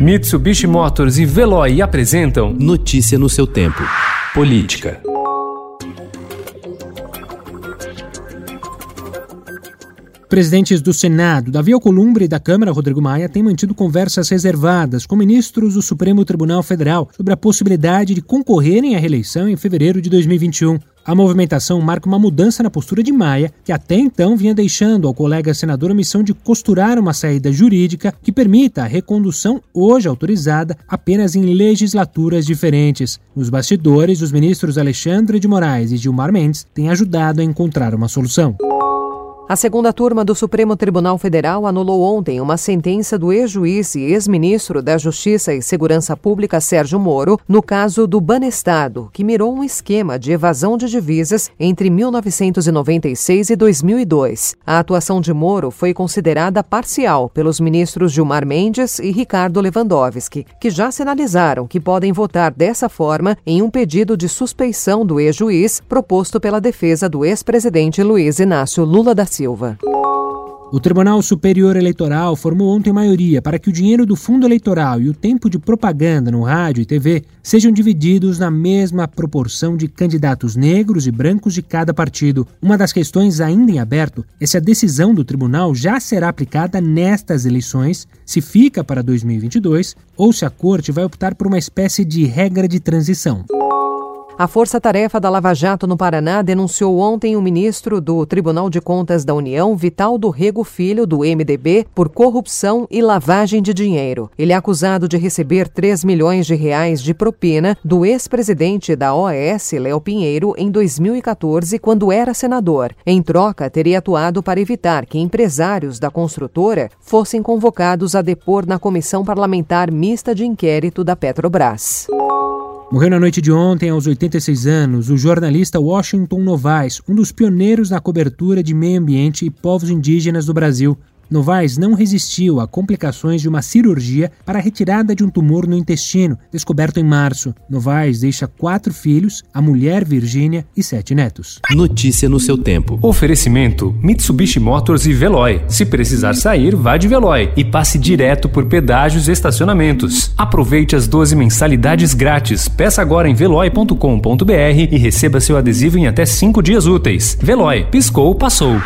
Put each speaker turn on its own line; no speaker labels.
Mitsubishi Motors e Veloy apresentam
Notícia no seu tempo.
Política.
Presidentes do Senado, Davi Alcolumbre, e da Câmara, Rodrigo Maia, têm mantido conversas reservadas com ministros do Supremo Tribunal Federal sobre a possibilidade de concorrerem à reeleição em fevereiro de 2021. A movimentação marca uma mudança na postura de Maia, que até então vinha deixando ao colega senador a missão de costurar uma saída jurídica que permita a recondução, hoje autorizada, apenas em legislaturas diferentes. Nos bastidores, os ministros Alexandre de Moraes e Gilmar Mendes têm ajudado a encontrar uma solução.
A segunda turma do Supremo Tribunal Federal anulou ontem uma sentença do ex-juiz e ex-ministro da Justiça e Segurança Pública Sérgio Moro no caso do Banestado, que mirou um esquema de evasão de divisas entre 1996 e 2002. A atuação de Moro foi considerada parcial pelos ministros Gilmar Mendes e Ricardo Lewandowski, que já sinalizaram que podem votar dessa forma em um pedido de suspeição do ex-juiz proposto pela defesa do ex-presidente Luiz Inácio Lula da Silva. Silva.
O Tribunal Superior Eleitoral formou ontem maioria para que o dinheiro do fundo eleitoral e o tempo de propaganda no rádio e TV sejam divididos na mesma proporção de candidatos negros e brancos de cada partido. Uma das questões ainda em aberto é se a decisão do tribunal já será aplicada nestas eleições, se fica para 2022 ou se a corte vai optar por uma espécie de regra de transição.
A Força Tarefa da Lava Jato no Paraná denunciou ontem o ministro do Tribunal de Contas da União, Vital do Rego Filho, do MDB, por corrupção e lavagem de dinheiro. Ele é acusado de receber 3 milhões de reais de propina do ex-presidente da OAS, Léo Pinheiro, em 2014, quando era senador. Em troca, teria atuado para evitar que empresários da construtora fossem convocados a depor na Comissão Parlamentar Mista de Inquérito da Petrobras.
Morreu na noite de ontem, aos 86 anos, o jornalista Washington Novaes, um dos pioneiros na cobertura de meio ambiente e povos indígenas do Brasil. Novaes não resistiu a complicações de uma cirurgia para a retirada de um tumor no intestino, descoberto em março. Novaes deixa quatro filhos, a mulher Virgínia e sete netos.
Notícia no seu tempo.
Oferecimento: Mitsubishi Motors e Veloy. Se precisar sair, vá de Veloy e passe direto por pedágios e estacionamentos. Aproveite as 12 mensalidades grátis. Peça agora em veloy.com.br e receba seu adesivo em até 5 dias úteis. Veloy, piscou, passou.